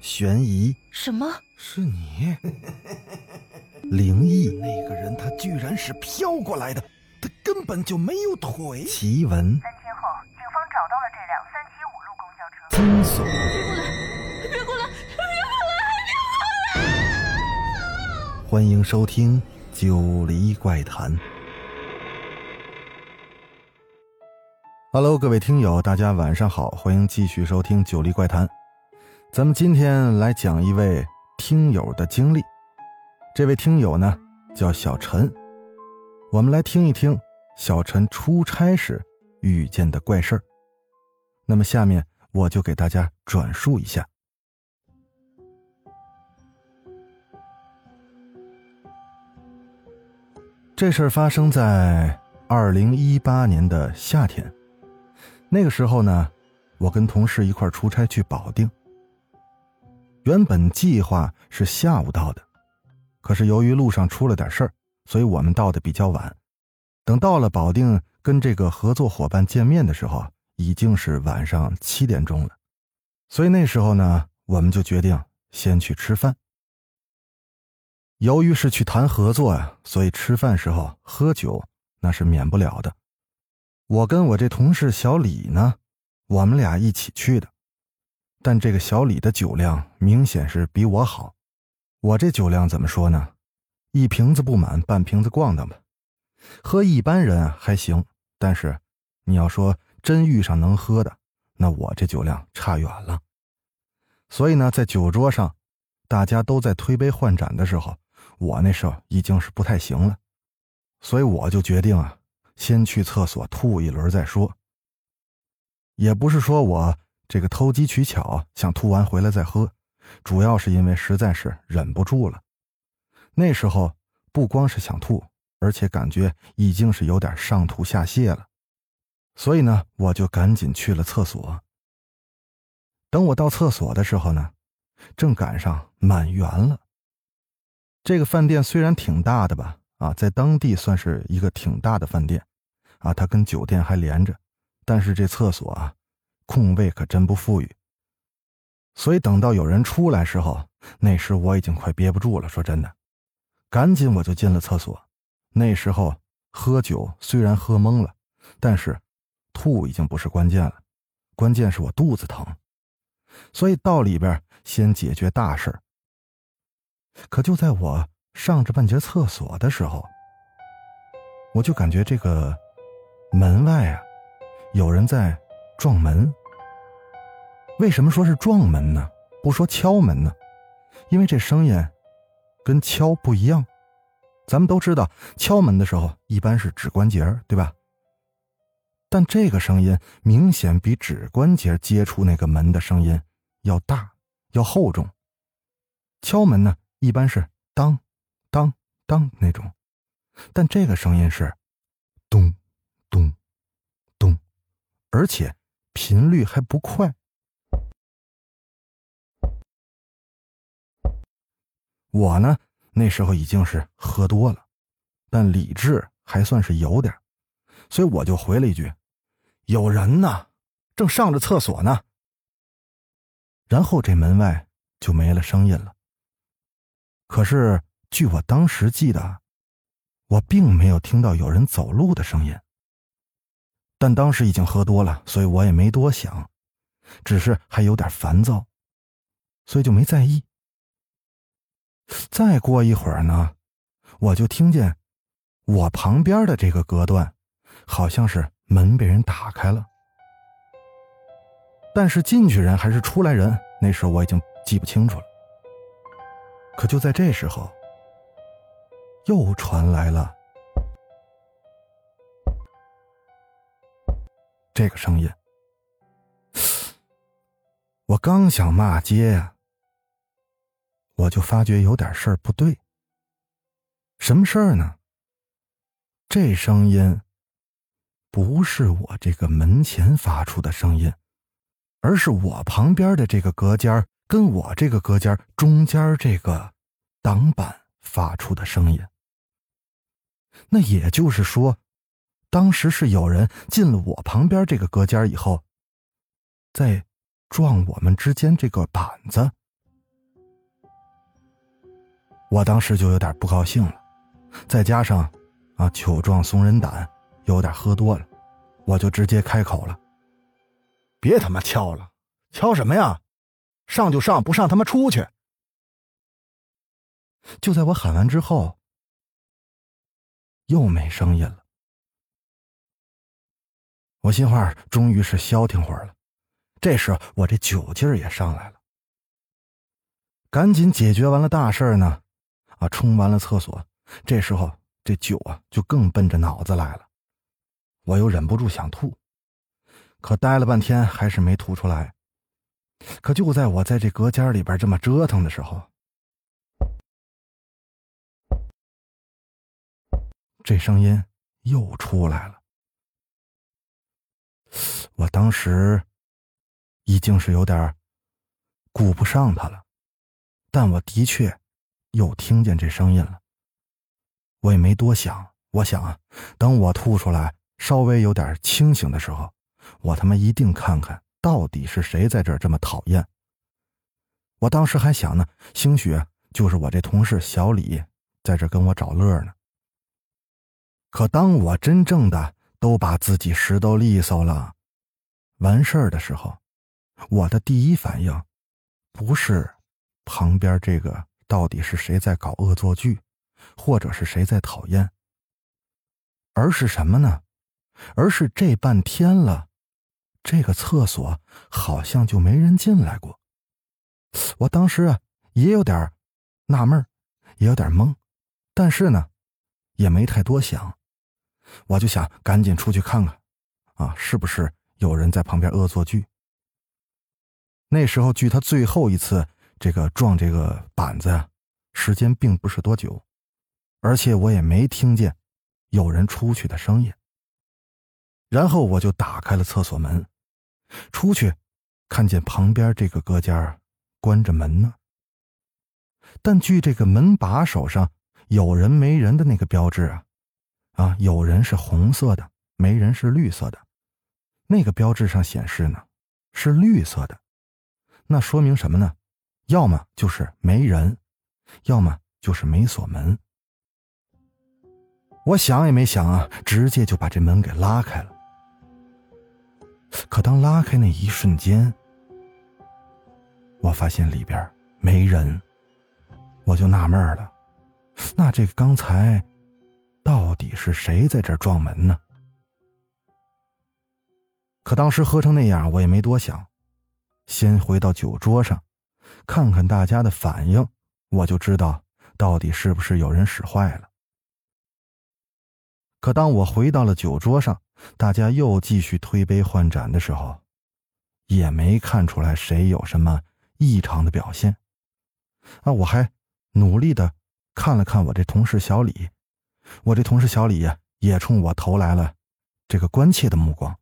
悬疑，什么？是你？灵异，那个人他居然是飘过来的，他根本就没有腿。奇闻，三天后，警方找到了这辆三七五路公交车。惊悚，别过来！别过来！别过来！欢迎收听《九黎怪谈》。Hello，各位听友，大家晚上好，欢迎继续收听《九黎怪谈》。咱们今天来讲一位听友的经历。这位听友呢叫小陈，我们来听一听小陈出差时遇见的怪事儿。那么下面我就给大家转述一下。这事儿发生在二零一八年的夏天，那个时候呢，我跟同事一块出差去保定。原本计划是下午到的，可是由于路上出了点事儿，所以我们到的比较晚。等到了保定跟这个合作伙伴见面的时候，已经是晚上七点钟了。所以那时候呢，我们就决定先去吃饭。由于是去谈合作呀，所以吃饭时候喝酒那是免不了的。我跟我这同事小李呢，我们俩一起去的。但这个小李的酒量明显是比我好，我这酒量怎么说呢？一瓶子不满，半瓶子逛荡吧。喝一般人还行，但是你要说真遇上能喝的，那我这酒量差远了。所以呢，在酒桌上，大家都在推杯换盏的时候，我那时候已经是不太行了，所以我就决定啊，先去厕所吐一轮再说。也不是说我。这个偷机取巧，想吐完回来再喝，主要是因为实在是忍不住了。那时候不光是想吐，而且感觉已经是有点上吐下泻了，所以呢，我就赶紧去了厕所。等我到厕所的时候呢，正赶上满员了。这个饭店虽然挺大的吧，啊，在当地算是一个挺大的饭店，啊，它跟酒店还连着，但是这厕所啊。空位可真不富裕，所以等到有人出来时候，那时我已经快憋不住了。说真的，赶紧我就进了厕所。那时候喝酒虽然喝懵了，但是吐已经不是关键了，关键是我肚子疼，所以到里边先解决大事可就在我上着半截厕所的时候，我就感觉这个门外啊，有人在撞门。为什么说是撞门呢？不说敲门呢？因为这声音跟敲不一样。咱们都知道，敲门的时候一般是指关节，对吧？但这个声音明显比指关节接触那个门的声音要大、要厚重。敲门呢，一般是当、当、当那种，但这个声音是咚、咚、咚，而且频率还不快。我呢，那时候已经是喝多了，但理智还算是有点，所以我就回了一句：“有人呢，正上着厕所呢。”然后这门外就没了声音了。可是据我当时记得，我并没有听到有人走路的声音。但当时已经喝多了，所以我也没多想，只是还有点烦躁，所以就没在意。再过一会儿呢，我就听见我旁边的这个隔断，好像是门被人打开了。但是进去人还是出来人，那时候我已经记不清楚了。可就在这时候，又传来了这个声音。我刚想骂街呀。我就发觉有点事儿不对。什么事儿呢？这声音不是我这个门前发出的声音，而是我旁边的这个隔间跟我这个隔间中间这个挡板发出的声音。那也就是说，当时是有人进了我旁边这个隔间以后，在撞我们之间这个板子。我当时就有点不高兴了，再加上啊酒壮怂人胆，有点喝多了，我就直接开口了：“别他妈敲了，敲什么呀？上就上，不上他妈出去！”就在我喊完之后，又没声音了。我心话终于是消停会儿了，这时我这酒劲儿也上来了，赶紧解决完了大事呢，啊，冲完了厕所，这时候这酒啊就更奔着脑子来了，我又忍不住想吐，可待了半天还是没吐出来。可就在我在这隔间里边这么折腾的时候，这声音又出来了。我当时已经是有点顾不上他了，但我的确又听见这声音了。我也没多想，我想啊，等我吐出来稍微有点清醒的时候，我他妈一定看看到底是谁在这儿这么讨厌。我当时还想呢，兴许就是我这同事小李在这跟我找乐呢。可当我真正的都把自己拾掇利索了。完事儿的时候，我的第一反应，不是旁边这个到底是谁在搞恶作剧，或者是谁在讨厌，而是什么呢？而是这半天了，这个厕所好像就没人进来过。我当时啊也有点纳闷也有点懵，但是呢，也没太多想，我就想赶紧出去看看，啊，是不是？有人在旁边恶作剧。那时候，距他最后一次这个撞这个板子呀，时间并不是多久，而且我也没听见有人出去的声音。然后我就打开了厕所门，出去，看见旁边这个隔间关着门呢。但据这个门把手上有人没人的那个标志啊，啊，有人是红色的，没人是绿色的。那个标志上显示呢，是绿色的，那说明什么呢？要么就是没人，要么就是没锁门。我想也没想啊，直接就把这门给拉开了。可当拉开那一瞬间，我发现里边没人，我就纳闷了，那这个刚才到底是谁在这撞门呢？可当时喝成那样，我也没多想，先回到酒桌上，看看大家的反应，我就知道到底是不是有人使坏了。可当我回到了酒桌上，大家又继续推杯换盏的时候，也没看出来谁有什么异常的表现。啊，我还努力的看了看我这同事小李，我这同事小李呀也冲我投来了这个关切的目光。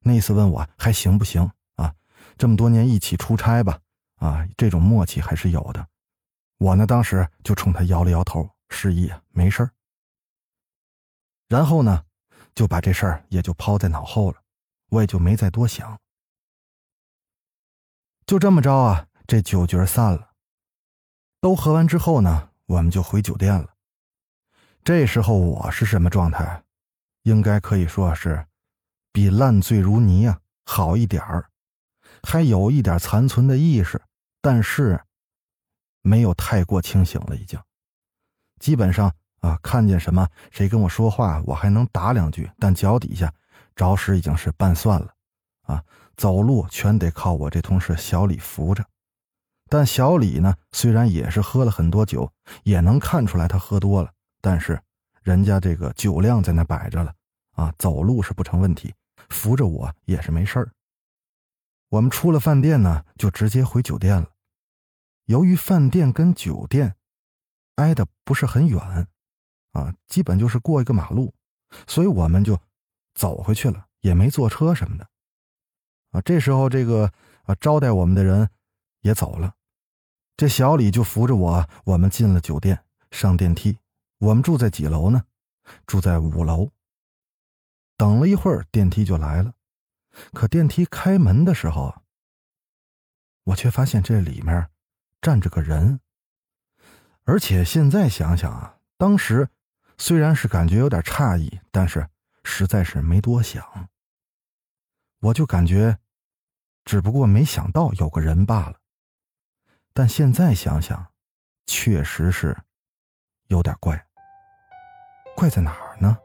那次问我还行不行啊？这么多年一起出差吧，啊，这种默契还是有的。我呢，当时就冲他摇了摇头，示意没事然后呢，就把这事儿也就抛在脑后了，我也就没再多想。就这么着啊，这酒局散了。都喝完之后呢，我们就回酒店了。这时候我是什么状态？应该可以说是。比烂醉如泥啊好一点儿，还有一点残存的意识，但是没有太过清醒了，已经。基本上啊，看见什么谁跟我说话，我还能打两句，但脚底下着实已经是拌蒜了，啊，走路全得靠我这同事小李扶着。但小李呢，虽然也是喝了很多酒，也能看出来他喝多了，但是人家这个酒量在那摆着了，啊，走路是不成问题。扶着我也是没事儿。我们出了饭店呢，就直接回酒店了。由于饭店跟酒店挨得不是很远，啊，基本就是过一个马路，所以我们就走回去了，也没坐车什么的。啊，这时候这个啊招待我们的人也走了，这小李就扶着我，我们进了酒店，上电梯。我们住在几楼呢？住在五楼。等了一会儿，电梯就来了。可电梯开门的时候，我却发现这里面站着个人。而且现在想想啊，当时虽然是感觉有点诧异，但是实在是没多想。我就感觉，只不过没想到有个人罢了。但现在想想，确实是有点怪。怪在哪儿呢？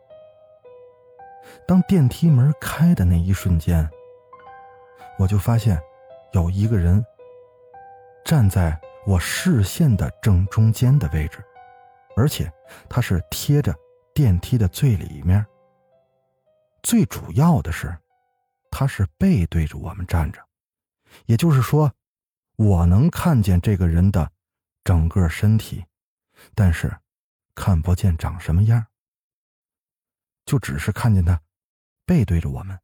当电梯门开的那一瞬间，我就发现有一个人站在我视线的正中间的位置，而且他是贴着电梯的最里面。最主要的是。他是背对着我们站着，也就是说，我能看见这个人的整个身体，但是看不见长什么样，就只是看见他背对着我们。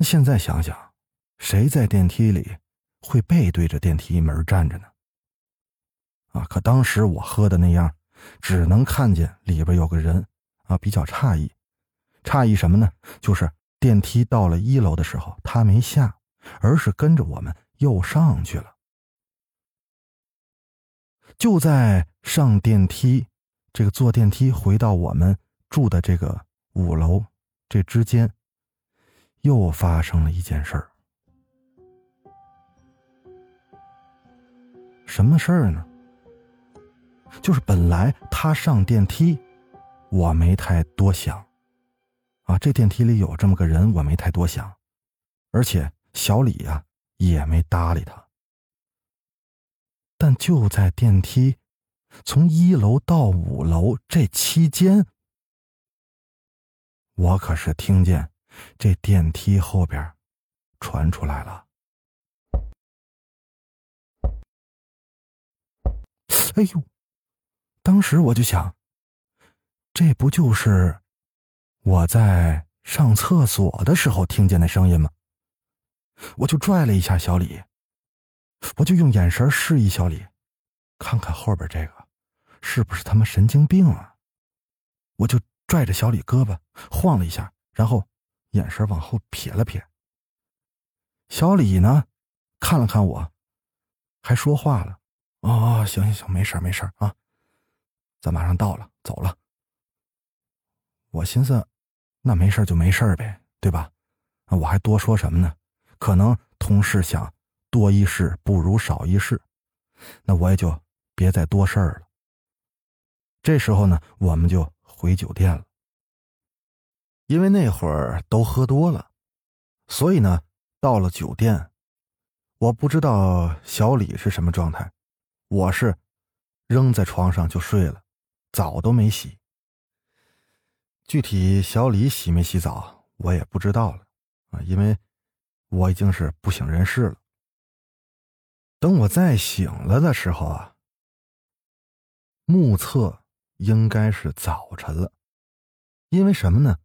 现在想想，谁在电梯里会背对着电梯门站着呢？啊！可当时我喝的那样，只能看见里边有个人啊，比较诧异。诧异什么呢？就是。电梯到了一楼的时候，他没下，而是跟着我们又上去了。就在上电梯，这个坐电梯回到我们住的这个五楼这之间，又发生了一件事儿。什么事儿呢？就是本来他上电梯，我没太多想。啊，这电梯里有这么个人，我没太多想，而且小李呀也没搭理他。但就在电梯从一楼到五楼这期间，我可是听见这电梯后边传出来了。哎呦！当时我就想，这不就是……我在上厕所的时候听见的声音吗？我就拽了一下小李，我就用眼神示意小李，看看后边这个是不是他妈神经病啊？我就拽着小李胳膊晃了一下，然后眼神往后撇了撇。小李呢，看了看我，还说话了：“哦，行行行，没事没事啊，咱马上到了，走了。”我寻思。那没事就没事呗，对吧？我还多说什么呢？可能同事想多一事不如少一事，那我也就别再多事儿了。这时候呢，我们就回酒店了。因为那会儿都喝多了，所以呢，到了酒店，我不知道小李是什么状态，我是扔在床上就睡了，澡都没洗。具体小李洗没洗澡，我也不知道了啊，因为我已经是不省人事了。等我再醒了的时候啊，目测应该是早晨了。因为什么呢？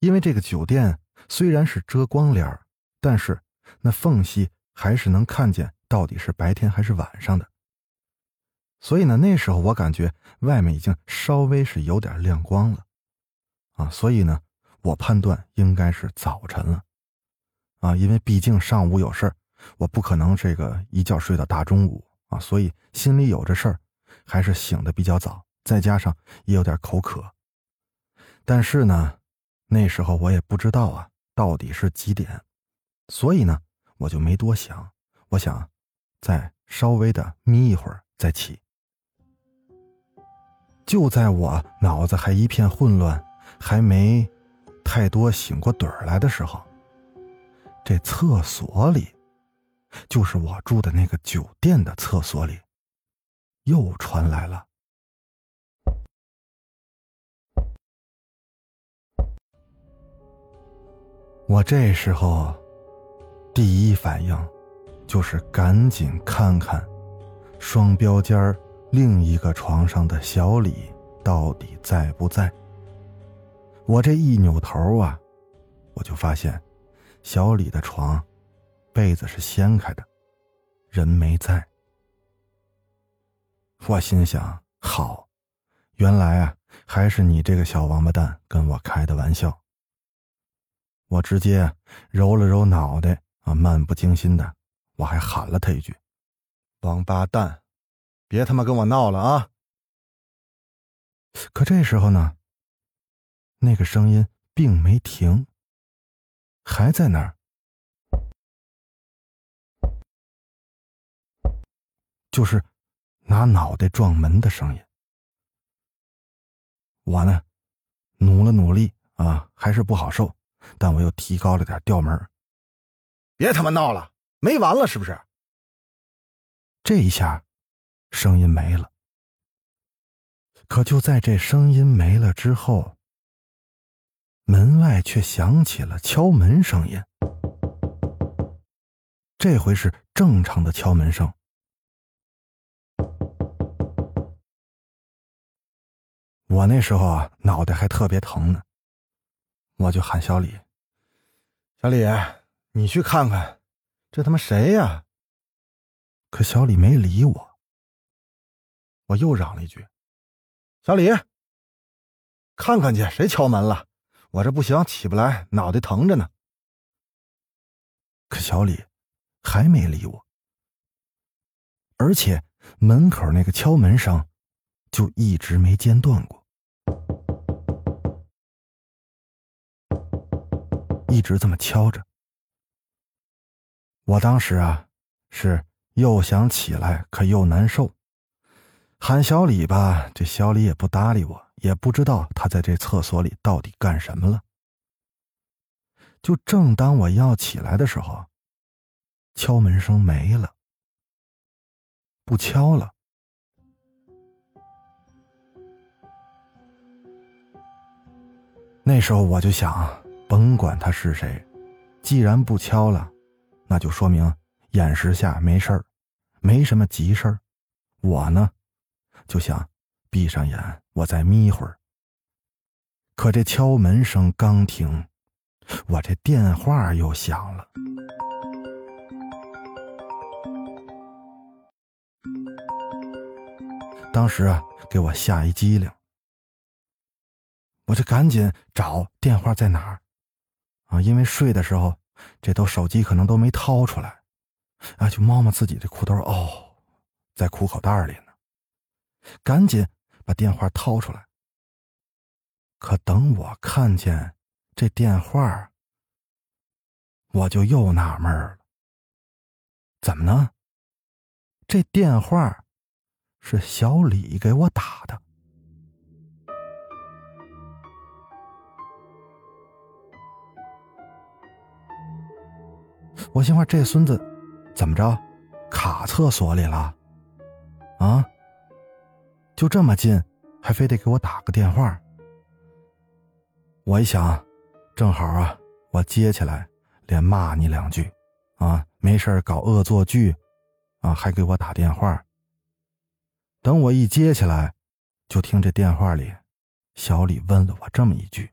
因为这个酒店虽然是遮光帘但是那缝隙还是能看见到底是白天还是晚上的。所以呢，那时候我感觉外面已经稍微是有点亮光了。啊，所以呢，我判断应该是早晨了，啊，因为毕竟上午有事儿，我不可能这个一觉睡到大中午啊，所以心里有这事儿，还是醒的比较早，再加上也有点口渴。但是呢，那时候我也不知道啊，到底是几点，所以呢，我就没多想，我想再稍微的眯一会儿再起。就在我脑子还一片混乱。还没太多醒过盹儿来的时候，这厕所里，就是我住的那个酒店的厕所里，又传来了。我这时候第一反应就是赶紧看看双标间儿另一个床上的小李到底在不在。我这一扭头啊，我就发现小李的床被子是掀开的，人没在。我心想：好，原来啊，还是你这个小王八蛋跟我开的玩笑。我直接揉了揉脑袋啊，漫不经心的，我还喊了他一句：“王八蛋。”别他妈跟我闹了啊！可这时候呢，那个声音并没停，还在那儿，就是拿脑袋撞门的声音。我呢，努了努力啊，还是不好受，但我又提高了点调门。别他妈闹了，没完了是不是？这一下，声音没了。可就在这声音没了之后，门外却响起了敲门声音。这回是正常的敲门声。我那时候啊，脑袋还特别疼呢，我就喊小李：“小李，你去看看，这他妈谁呀？”可小李没理我。我又嚷了一句：“小李，看看去，谁敲门了？我这不行，起不来，脑袋疼着呢。”可小李还没理我，而且门口那个敲门声就一直没间断过，一直这么敲着。我当时啊，是又想起来，可又难受。喊小李吧，这小李也不搭理我，也不知道他在这厕所里到底干什么了。就正当我要起来的时候，敲门声没了，不敲了。那时候我就想，甭管他是谁，既然不敲了，那就说明眼时下没事儿，没什么急事儿。我呢？就想闭上眼，我再眯会儿。可这敲门声刚停，我这电话又响了。当时啊，给我吓一激灵，我就赶紧找电话在哪儿啊？因为睡的时候，这都手机可能都没掏出来，啊，就摸摸自己的裤兜，哦，在裤口袋里。赶紧把电话掏出来。可等我看见这电话，我就又纳闷了。怎么呢？这电话是小李给我打的。我心话，这孙子怎么着，卡厕所里了？啊？就这么近，还非得给我打个电话。我一想，正好啊，我接起来，连骂你两句，啊，没事搞恶作剧，啊，还给我打电话。等我一接起来，就听这电话里，小李问了我这么一句：“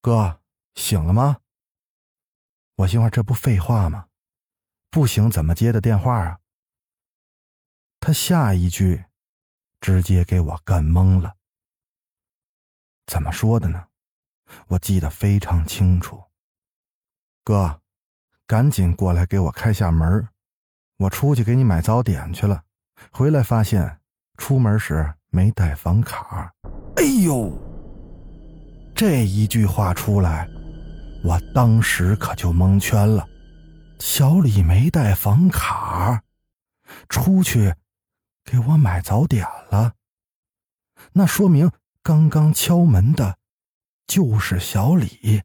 哥，醒了吗？”我心话，这不废话吗？不醒怎么接的电话啊？他下一句。直接给我干懵了。怎么说的呢？我记得非常清楚。哥，赶紧过来给我开下门我出去给你买早点去了。回来发现出门时没带房卡。哎呦！这一句话出来，我当时可就蒙圈了。小李没带房卡，出去。给我买早点了，那说明刚刚敲门的，就是小李。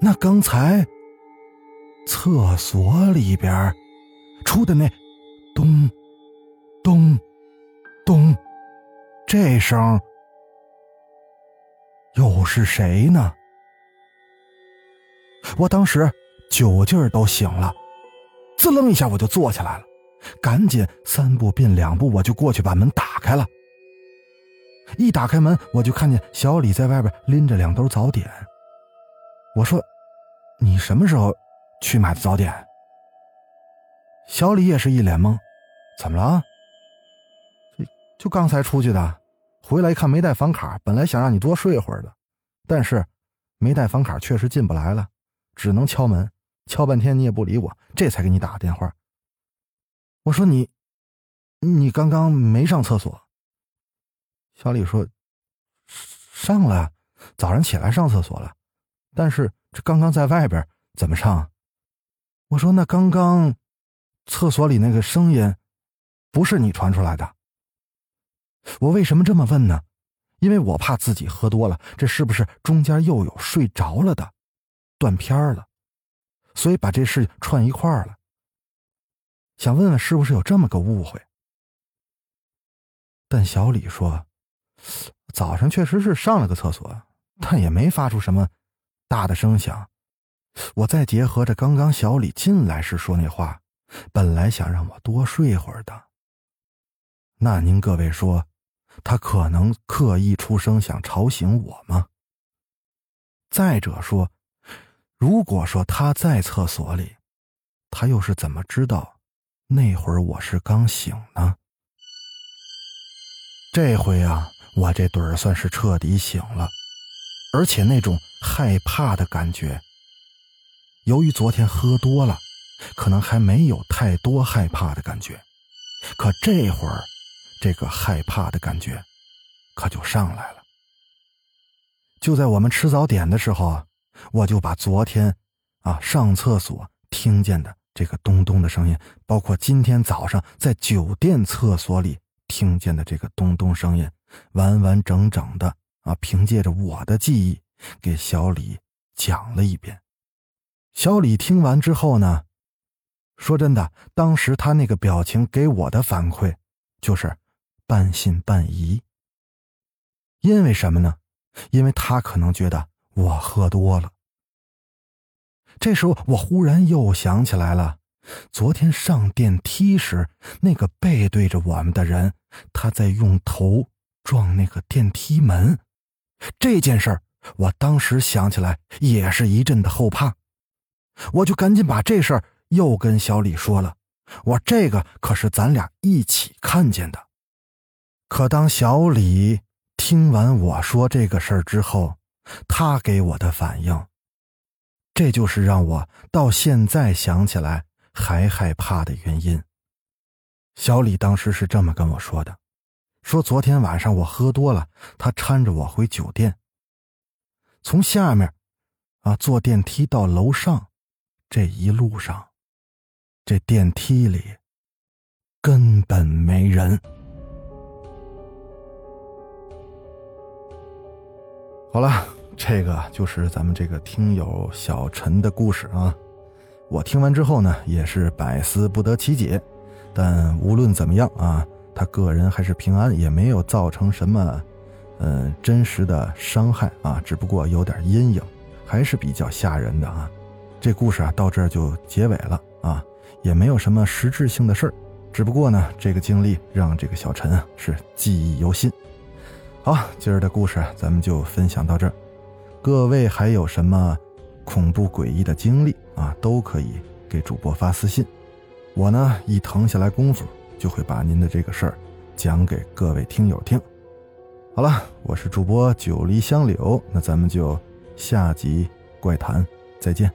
那刚才厕所里边出的那咚咚咚这声，又是谁呢？我当时酒劲儿都醒了，滋楞一下我就坐起来了。赶紧三步并两步，我就过去把门打开了。一打开门，我就看见小李在外边拎着两兜早点。我说：“你什么时候去买的早点？”小李也是一脸懵：“怎么了？就刚才出去的，回来一看没带房卡，本来想让你多睡会儿的，但是没带房卡确实进不来了，只能敲门。敲半天你也不理我，这才给你打个电话。”我说你，你刚刚没上厕所？”小李说：“上了，早上起来上厕所了，但是这刚刚在外边怎么上？”我说：“那刚刚厕所里那个声音，不是你传出来的。”我为什么这么问呢？因为我怕自己喝多了，这是不是中间又有睡着了的，断片了，所以把这事串一块了。想问问是不是有这么个误会？但小李说，早上确实是上了个厕所，但也没发出什么大的声响。我再结合着刚刚小李进来时说那话，本来想让我多睡会儿的。那您各位说？他可能刻意出声想吵醒我吗？再者说，如果说他在厕所里，他又是怎么知道那会儿我是刚醒呢？这回啊，我这盹儿算是彻底醒了，而且那种害怕的感觉，由于昨天喝多了，可能还没有太多害怕的感觉，可这会儿。这个害怕的感觉，可就上来了。就在我们吃早点的时候啊，我就把昨天，啊上厕所听见的这个咚咚的声音，包括今天早上在酒店厕所里听见的这个咚咚声音，完完整整的啊，凭借着我的记忆给小李讲了一遍。小李听完之后呢，说真的，当时他那个表情给我的反馈就是。半信半疑，因为什么呢？因为他可能觉得我喝多了。这时候，我忽然又想起来了，昨天上电梯时，那个背对着我们的人，他在用头撞那个电梯门。这件事儿，我当时想起来也是一阵的后怕，我就赶紧把这事儿又跟小李说了。我这个可是咱俩一起看见的。可当小李听完我说这个事儿之后，他给我的反应，这就是让我到现在想起来还害怕的原因。小李当时是这么跟我说的：“说昨天晚上我喝多了，他搀着我回酒店，从下面，啊坐电梯到楼上，这一路上，这电梯里根本没人。”好了，这个就是咱们这个听友小陈的故事啊。我听完之后呢，也是百思不得其解。但无论怎么样啊，他个人还是平安，也没有造成什么，嗯，真实的伤害啊。只不过有点阴影，还是比较吓人的啊。这故事啊，到这儿就结尾了啊，也没有什么实质性的事儿。只不过呢，这个经历让这个小陈啊是记忆犹新。好，今儿的故事咱们就分享到这儿。各位还有什么恐怖诡异的经历啊，都可以给主播发私信。我呢，一腾下来功夫，就会把您的这个事儿讲给各位听友听。好了，我是主播九黎香柳，那咱们就下集怪谈再见。